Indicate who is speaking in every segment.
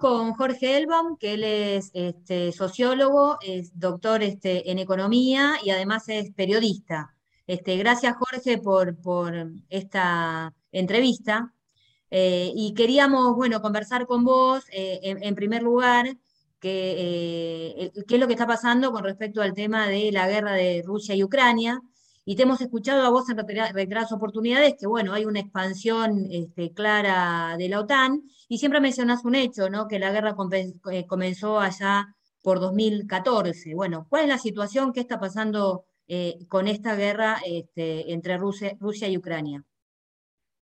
Speaker 1: con Jorge Elbaum, que él es este, sociólogo, es doctor este, en economía y además es periodista. Este, gracias, Jorge, por, esta entrevista. Eh, y queríamos, bueno, conversar con vos, eh, en, primer lugar, eh, qué es lo que está pasando con respecto al tema de la guerra de Rusia y Ucrania. Y te hemos escuchado a vos en reiteradas oportunidades que, bueno, hay una expansión este, clara de la OTAN y siempre mencionás un hecho, ¿no? Que la guerra eh, comenzó allá por 2014. Bueno, ¿cuál es la situación? ¿Qué está pasando eh, con esta guerra este, entre Rusia, Rusia y Ucrania?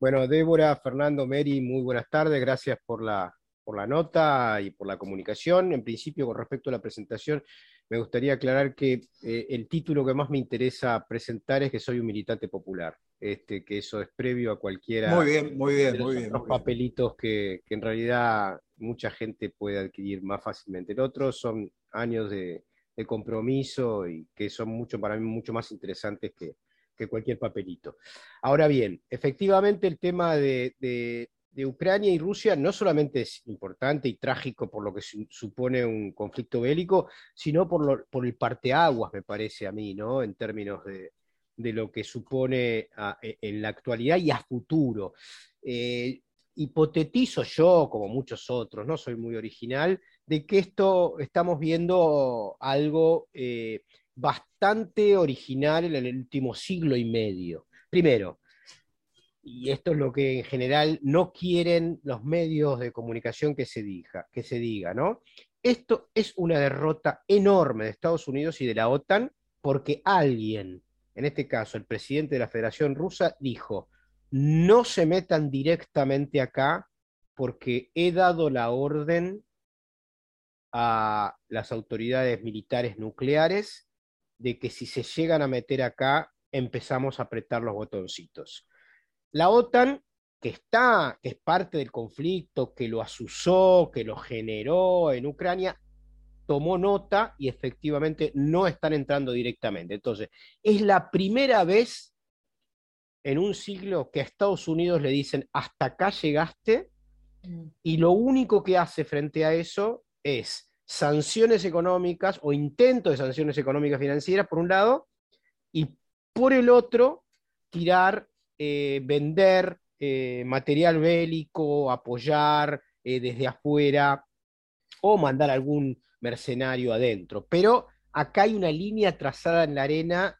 Speaker 2: Bueno, Débora, Fernando, Mary, muy buenas tardes. Gracias por la, por la nota y por la comunicación. En principio, con respecto a la presentación, me gustaría aclarar que eh, el título que más me interesa presentar es que soy un militante popular, este, que eso es previo a cualquiera
Speaker 3: muy bien, muy bien,
Speaker 2: muy
Speaker 3: bien,
Speaker 2: los papelitos que, en realidad mucha gente puede adquirir más fácilmente. El otro son años de, compromiso y que son mucho, para mí mucho más interesantes que, cualquier papelito. Ahora bien, efectivamente el tema de, de Ucrania y Rusia no solamente es importante y trágico por lo que supone un conflicto bélico, sino por, lo, el parteaguas, me parece a mí, ¿no? En términos de, lo que supone e, en la actualidad y a futuro. Eh, hipotetizo yo, como muchos otros, no soy muy original, de que esto estamos viendo algo eh, bastante original en el último siglo y medio. Primero, y esto es lo que en general no quieren los medios de comunicación que se diga, que se diga, ¿no? Esto es una derrota enorme de Estados Unidos y de la OTAN porque alguien, en este caso el presidente de la Federación Rusa, dijo, no se metan directamente acá porque he dado la orden a las autoridades militares nucleares de que si se llegan a meter acá, empezamos a apretar los botoncitos. La OTAN, que está, que es parte del conflicto, que lo asusó, que lo generó en Ucrania, tomó nota y efectivamente no están entrando directamente. Entonces, es la primera vez en un siglo que a Estados Unidos le dicen, hasta acá llegaste, mm. y lo único que hace frente a eso es sanciones económicas o intento de sanciones económicas financieras, por un lado, y por el otro, tirar eh, vender eh, material bélico, apoyar eh, desde afuera o mandar algún mercenario adentro. Pero acá hay una línea trazada en la arena,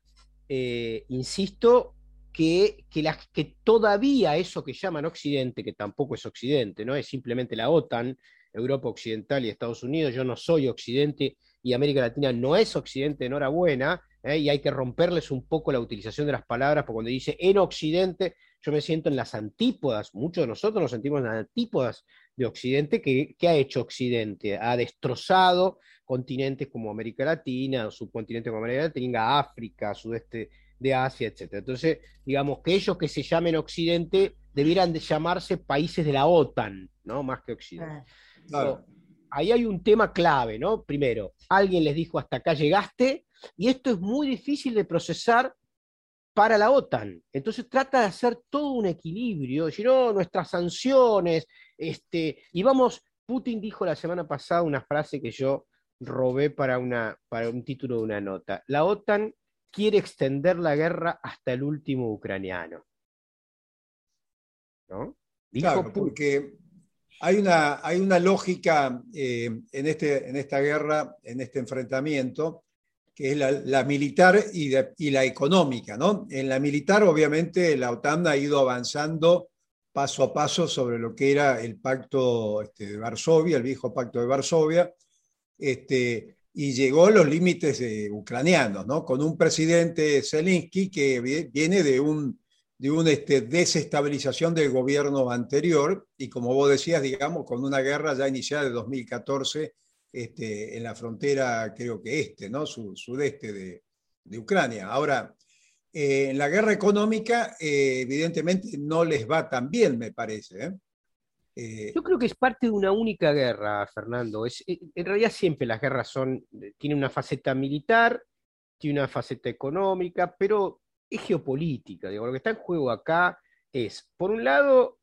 Speaker 2: insisto, que, que, que todavía eso que llaman Occidente, que tampoco es Occidente, ¿no? es simplemente la OTAN, Europa Occidental y Estados Unidos, yo no soy Occidente y América Latina no es Occidente, enhorabuena, ¿eh? y hay que romperles un poco la utilización de las palabras, porque cuando dice en Occidente, yo me siento en las antípodas, muchos de nosotros nos sentimos en las antípodas de Occidente, que, ha hecho Occidente? Ha destrozado continentes como América Latina, subcontinentes como América Latina, África, sudeste de Asia, etc. Entonces, digamos que ellos que se llamen Occidente debieran de llamarse países de la OTAN, ¿no? Más que Occidente. ahí hay un tema clave, ¿no? Primero, alguien les dijo hasta acá llegaste, y esto es muy difícil de procesar para la OTAN. Entonces trata de hacer todo un equilibrio, decir, no, nuestras sanciones, este, y vamos, Putin dijo la semana pasada una frase que yo robé para, una, para un título de una nota. La OTAN quiere extender la guerra hasta el último ucraniano.
Speaker 3: ¿No? claro, porque hay una, hay una lógica eh, en, este, en esta guerra, en este enfrentamiento, que es la, militar y, la económica. ¿no? En la militar, obviamente, la OTAN ha ido avanzando paso a paso sobre lo que era el pacto este, de Varsovia, el viejo pacto de Varsovia, este, y llegó a los límites ucranianos, ¿no? con un presidente Zelensky que viene de un, de una este, desestabilización del gobierno anterior y como vos decías, digamos, con una guerra ya iniciada de 2014 este, en la frontera, creo que este, ¿no? sudeste de, Ucrania. Ahora, eh, en la guerra económica, eh, evidentemente no les va tan bien, me parece.
Speaker 2: ¿eh? Yo creo que es parte de una única guerra, Fernando. Es, en realidad siempre las guerras son, tienen una faceta militar, tiene una faceta económica, pero es geopolítica. Digo, lo que está en juego acá es, por un lado,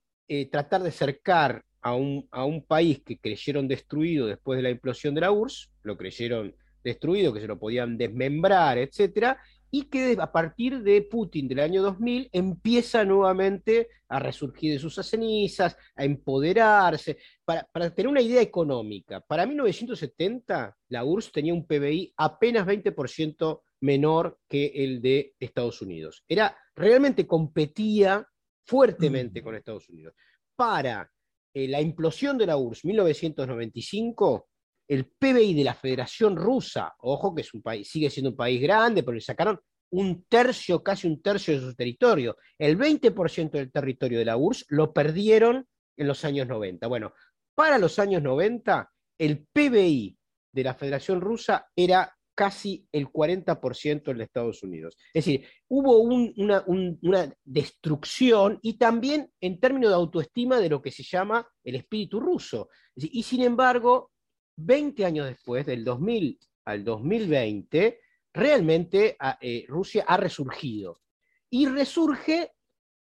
Speaker 2: tratar de cercar a un, a un país que creyeron destruido después de la implosión de la URSS, lo creyeron destruido, que se lo podían desmembrar, etcétera, y que a partir de Putin del año 2000 empieza nuevamente a resurgir de sus cenizas, a empoderarse. Para, tener una idea económica, para 1970 la URSS tenía un PBI apenas 20% menor que el de Estados Unidos. Era, realmente competía fuertemente con Estados Unidos. Para eh, la implosión de la URSS 1995, el PBI de la Federación Rusa, ojo que es un país, sigue siendo un país grande, pero le sacaron un tercio, casi un tercio de su territorio. El 20% del territorio de la URSS lo perdieron en los años 90. Bueno, para los años 90, el PBI de la Federación Rusa era casi el 40% de Estados Unidos. Es decir, hubo una, una, destrucción y también en términos de autoestima de lo que se llama el espíritu ruso. Y sin embargo, 20 años después, del 2000 al 2020, realmente ah, eh, Rusia ha resurgido. Y resurge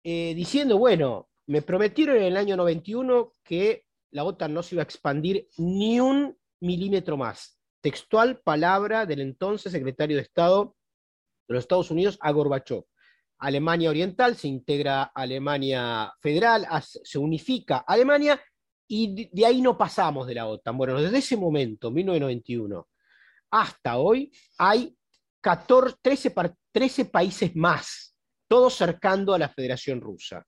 Speaker 2: eh, diciendo, bueno, me prometieron en el año 91 que la OTAN no se iba a expandir ni un milímetro más. Textual palabra del entonces secretario de Estado de los Estados Unidos a Gorbachev. Alemania Oriental se integra Alemania Federal, se unifica Alemania y de ahí no pasamos de la OTAN. Bueno, desde ese momento, 1991, hasta hoy, hay 14, 13, 13 países más, todos cercando a la Federación Rusa.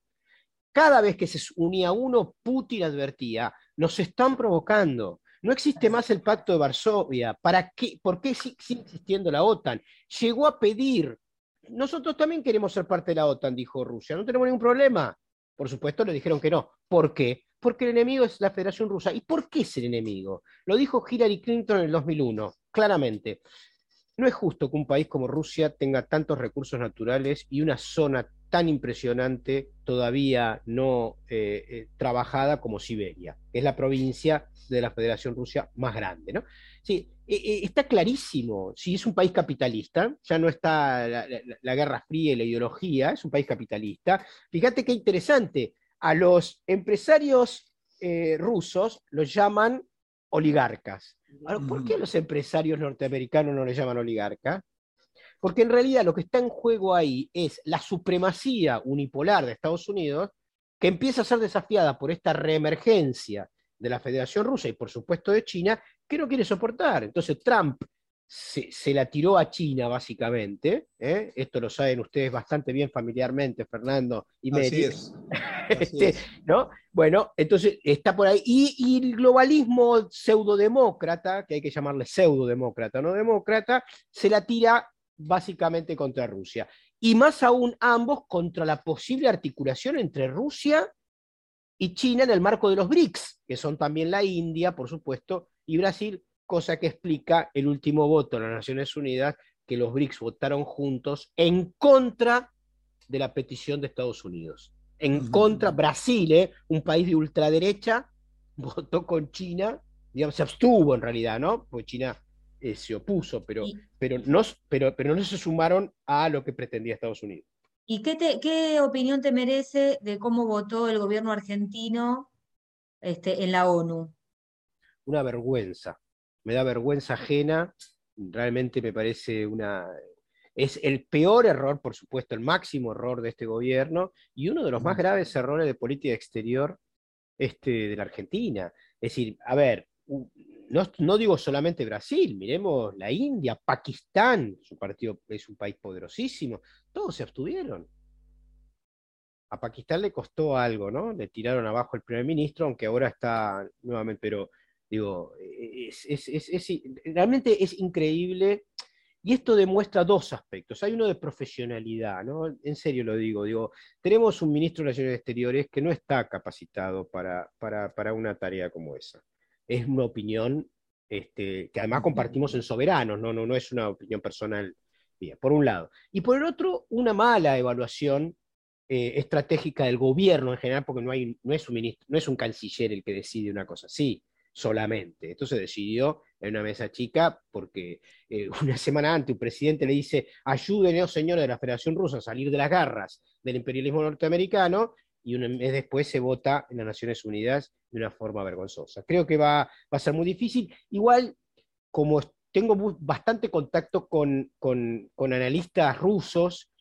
Speaker 2: Cada vez que se unía uno, Putin advertía, nos están provocando, no existe más el pacto de Varsovia. ¿Para qué? ¿Por qué sigue existiendo la OTAN? Llegó a pedir, nosotros también queremos ser parte de la OTAN, dijo Rusia, no tenemos ningún problema. Por supuesto, le dijeron que no. ¿Por qué? porque el enemigo es la Federación Rusa. ¿Y por qué es el enemigo? Lo dijo Hillary Clinton en el 2001, claramente. No es justo que un país como Rusia tenga tantos recursos naturales y una zona tan impresionante todavía no eh, eh, trabajada como Siberia. Es la provincia de la Federación Rusia más grande. ¿no? Sí, eh, está clarísimo. Si es un país capitalista, ya no está la, la Guerra Fría y la ideología, es un país capitalista. Fíjate qué interesante a los empresarios eh, rusos los llaman oligarcas. ¿por qué los empresarios norteamericanos no les llaman oligarcas? Porque en realidad lo que está en juego ahí es la supremacía unipolar de Estados Unidos, que empieza a ser desafiada por esta reemergencia de la Federación Rusa y por supuesto de China, que no quiere soportar. Entonces Trump se, la tiró a China, básicamente. ¿eh? Esto lo saben ustedes bastante bien familiarmente, Fernando y Mary. Este, ¿no? Bueno, entonces está por ahí. Y, el globalismo pseudodemócrata, que hay que llamarle pseudodemócrata, no demócrata, se la tira básicamente contra Rusia. Y más aún ambos contra la posible articulación entre Rusia y China en el marco de los BRICS, que son también la India, por supuesto, y Brasil, cosa que explica el último voto en las Naciones Unidas, que los BRICS votaron juntos en contra de la petición de Estados Unidos. En contra, Brasil, ¿eh? un país de ultraderecha, votó con China, digamos, se abstuvo en realidad, ¿no? Porque China eh, se opuso, pero, pero, no, pero, pero no se sumaron a lo que pretendía Estados Unidos.
Speaker 1: ¿Y qué, qué opinión te merece de cómo votó el gobierno argentino este, en la ONU?
Speaker 2: Una vergüenza me da vergüenza ajena, realmente me parece una... Es el peor error, por supuesto, el máximo error de este gobierno y uno de los más graves errores de política exterior este, de la Argentina. Es decir, a ver, no, digo solamente Brasil, miremos la India, Pakistán, su partido es un país poderosísimo, todos se abstuvieron. A Pakistán le costó algo, ¿no? Le tiraron abajo el primer ministro, aunque ahora está nuevamente, pero Digo, realmente es increíble. Y esto demuestra dos aspectos. Hay uno de profesionalidad, ¿no? En serio lo digo. Digo, tenemos un ministro de Relaciones Exteriores que no está capacitado para, para, una tarea como esa. Es una opinión este, que además compartimos en soberanos, ¿no? No, no es una opinión personal mía, por un lado. Y por el otro, una mala evaluación eh, estratégica del gobierno en general, porque no, hay, no, es un ministro, no es un canciller el que decide una cosa así solamente. Esto se decidió en una mesa chica porque eh, una semana antes un presidente le dice, ayúdenos señores de la Federación Rusa a salir de las garras del imperialismo norteamericano, y un mes después se vota en las Naciones Unidas de una forma vergonzosa. Creo que va, a ser muy difícil. Igual, como tengo bastante contacto con, analistas rusos,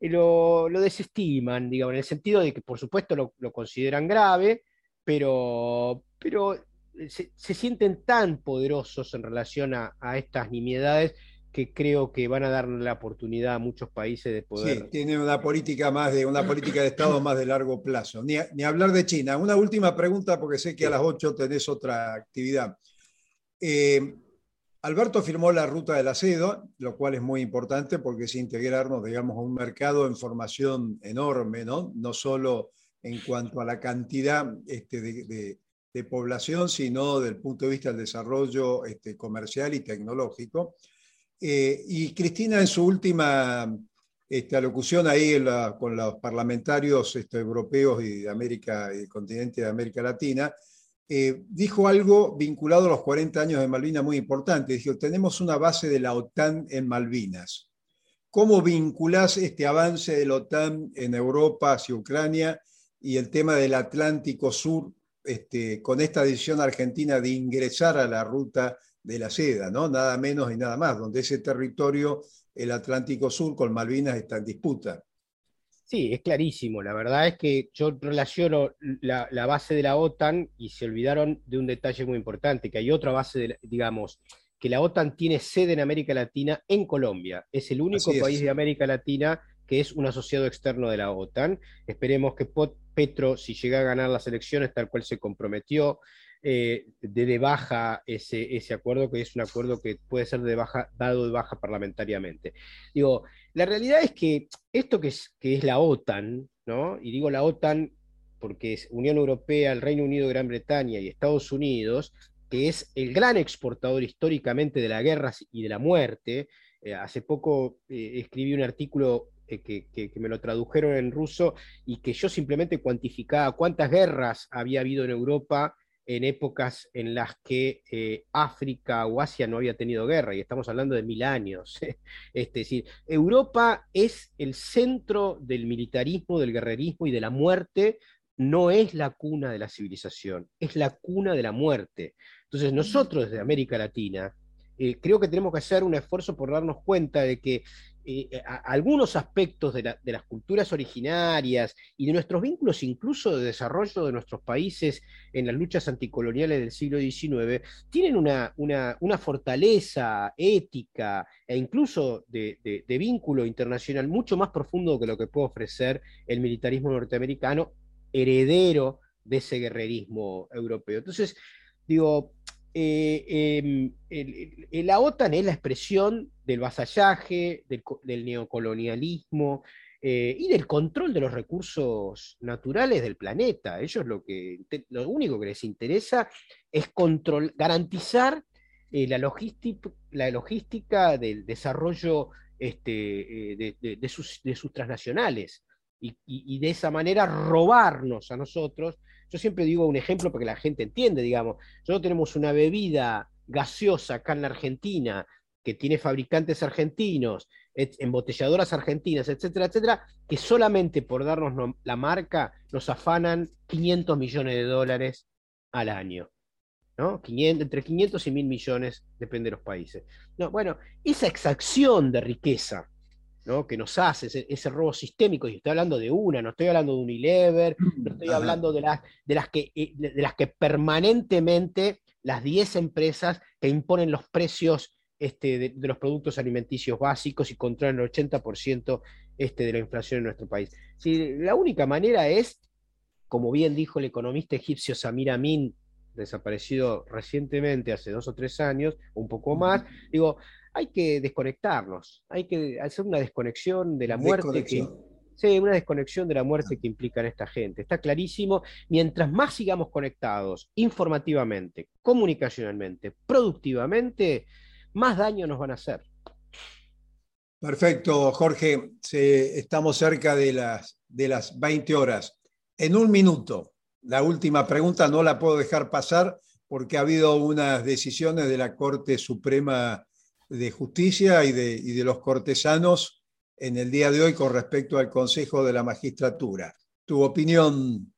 Speaker 2: eh, lo, desestiman, digamos, en el sentido de que por supuesto lo, consideran grave, pero, pero se, sienten tan poderosos en relación a, a estas nimiedades que creo que van a dar la oportunidad a muchos países de poder.
Speaker 3: Sí, tiene una política más de una política de Estado más de largo plazo. Ni, ni hablar de China. Una última pregunta, porque sé que a las 8 tenés otra actividad. Eh, Alberto firmó la ruta del acedo, lo cual es muy importante porque es integrarnos, digamos, a un mercado de formación enorme, ¿no? No solo en cuanto a la cantidad este, de, de, población, sino desde el punto de vista del desarrollo este, comercial y tecnológico. Eh, y Cristina en su última este, alocución ahí con los parlamentarios este, europeos y de América, y continente de América Latina, eh, dijo algo vinculado a los 40 años de Malvinas muy importante. Dijo, tenemos una base de la OTAN en Malvinas. ¿Cómo vinculás este avance de la OTAN en Europa hacia Ucrania y el tema del Atlántico Sur este, con esta decisión argentina de ingresar a la ruta de la seda, ¿no? Nada menos y nada más, donde ese territorio, el Atlántico Sur con Malvinas, está en disputa.
Speaker 2: Sí, es clarísimo. La verdad es que yo relaciono la, base de la OTAN y se olvidaron de un detalle muy importante, que hay otra base, digamos, que la OTAN tiene sede en América Latina en Colombia. Es el único país de América Latina que es un asociado externo de la OTAN. Esperemos que Petro, si llega a ganar las elecciones tal cual se comprometió, eh, de, baja ese, ese acuerdo, que es un acuerdo que puede ser de baja, dado de baja parlamentariamente. Digo, la realidad es que esto que es, que es la OTAN, ¿no? y digo la OTAN porque es Unión Europea, el Reino Unido, Gran Bretaña y Estados Unidos, que es el gran exportador históricamente de la guerra y de la muerte. Eh, hace poco eh, escribí un artículo que, que, me lo tradujeron en ruso y que yo simplemente cuantificaba cuántas guerras había habido en Europa en épocas en las que eh, África o Asia no había tenido guerra, y estamos hablando de mil años. es decir, Europa es el centro del militarismo, del guerrerismo y de la muerte, no es la cuna de la civilización, es la cuna de la muerte. Entonces nosotros desde América Latina eh, creo que tenemos que hacer un esfuerzo por darnos cuenta de que eh, eh, algunos aspectos de, las culturas originarias y de nuestros vínculos incluso de desarrollo de nuestros países en las luchas anticoloniales del siglo XIX, tienen una, una, fortaleza ética e incluso de, de, vínculo internacional mucho más profundo que lo que puede ofrecer el militarismo norteamericano, heredero de ese guerrerismo europeo. Entonces, digo, eh, em, la OTAN es la expresión del vasallaje, del, neocolonialismo eh, y del control de los recursos naturales del planeta. Ellos lo, que, lo único que les interesa es garantizar eh, la, logística, la logística del desarrollo este, de, sus, transnacionales y de esa manera robarnos a nosotros yo siempre digo un ejemplo para que la gente entiende, digamos, nosotros tenemos una bebida gaseosa acá en la Argentina que tiene fabricantes argentinos, embotelladoras argentinas, etcétera, etcétera, que solamente por darnos la marca nos afanan 500 millones de dólares al año. ¿no? 500, entre 500 y 1000 millones, depende de los países. No, bueno, esa exacción de riqueza que nos hace ese, robo sistémico, y estoy hablando de una, no estoy hablando de Unilever, no estoy hablando de las, de las, que, eh, de, las que permanentemente las 10 empresas que imponen los precios este, de, los productos alimenticios básicos y controlan el 80% este, de la inflación en nuestro país. Si, la única manera es, como bien dijo el economista egipcio Samir Amin, desaparecido recientemente, hace dos o tres años, un poco más, digo, hay que desconectarnos, hay que hacer una desconexión de la muerte que... Sí, una desconexión de la muerte que implica en esta gente. Está clarísimo. Mientras más sigamos conectados informativamente, comunicacionalmente, productivamente, más daño nos van a hacer.
Speaker 3: Perfecto, Jorge. estamos cerca de las, de las 20 horas. En un minuto, la última pregunta no la puedo dejar pasar porque ha habido unas decisiones de la Corte Suprema de justicia y de, y de los cortesanos en el día de hoy con respecto al Consejo de la Magistratura. tu opinión.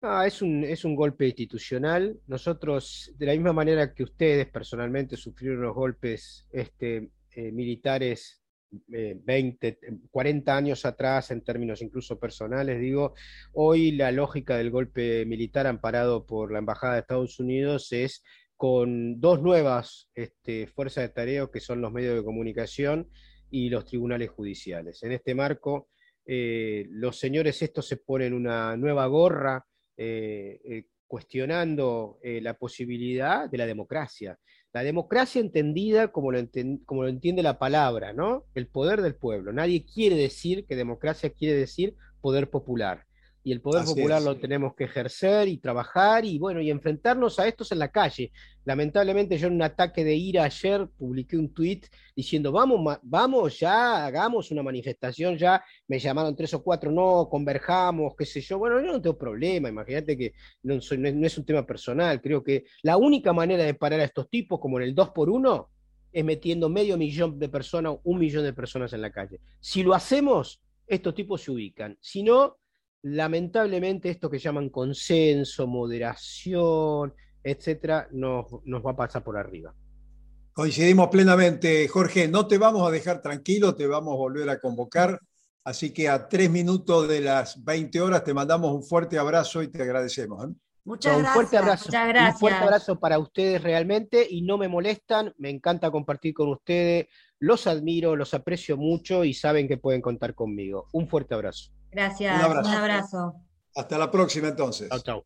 Speaker 2: Ah, es, un, es un golpe institucional. Nosotros, de la misma manera que ustedes personalmente sufrieron los golpes este, eh, militares 20, eh, 40 años atrás, en términos incluso personales, digo, hoy la lógica del golpe militar amparado por la Embajada de Estados Unidos es con dos nuevas este, fuerzas de tarea que son los medios de comunicación y los tribunales judiciales. En este marco, eh, los señores estos se ponen una nueva gorra eh, cuestionando la posibilidad de la democracia. La democracia entendida como lo, como lo entiende la palabra, ¿no? El poder del pueblo. Nadie quiere decir que democracia quiere decir poder popular y el poder popular lo tenemos que ejercer y trabajar y bueno, y enfrentarnos a estos en la calle. Lamentablemente yo en un ataque de ira ayer publiqué un tuit diciendo, vamos, vamos ya, hagamos una manifestación ya, me llamaron tres o cuatro, no, converjamos, qué sé yo, bueno, yo no tengo problema, imagínate que no, no es un tema personal, creo que la única manera de parar a estos tipos, como en el 2 por 1 es metiendo medio millón de personas, un millón de personas en la calle. Si lo hacemos, estos tipos se ubican. Si no, lamentablemente esto que llaman consenso, moderación, etcétera, nos, nos va a pasar por arriba.
Speaker 3: Coincidimos plenamente, Jorge. No te vamos a dejar tranquilo, te vamos a volver a convocar. Así que a tres minutos de las 20 horas te mandamos un fuerte abrazo y te agradecemos. ¿eh?
Speaker 1: Muchas, gracias,
Speaker 2: un fuerte abrazo, muchas gracias. Un fuerte abrazo para ustedes realmente y no me molestan, me encanta compartir con ustedes, los admiro, los aprecio mucho y saben que pueden contar conmigo. Un fuerte abrazo.
Speaker 1: Gracias, un abrazo.
Speaker 3: Hasta la próxima entonces.
Speaker 2: Chao, chao.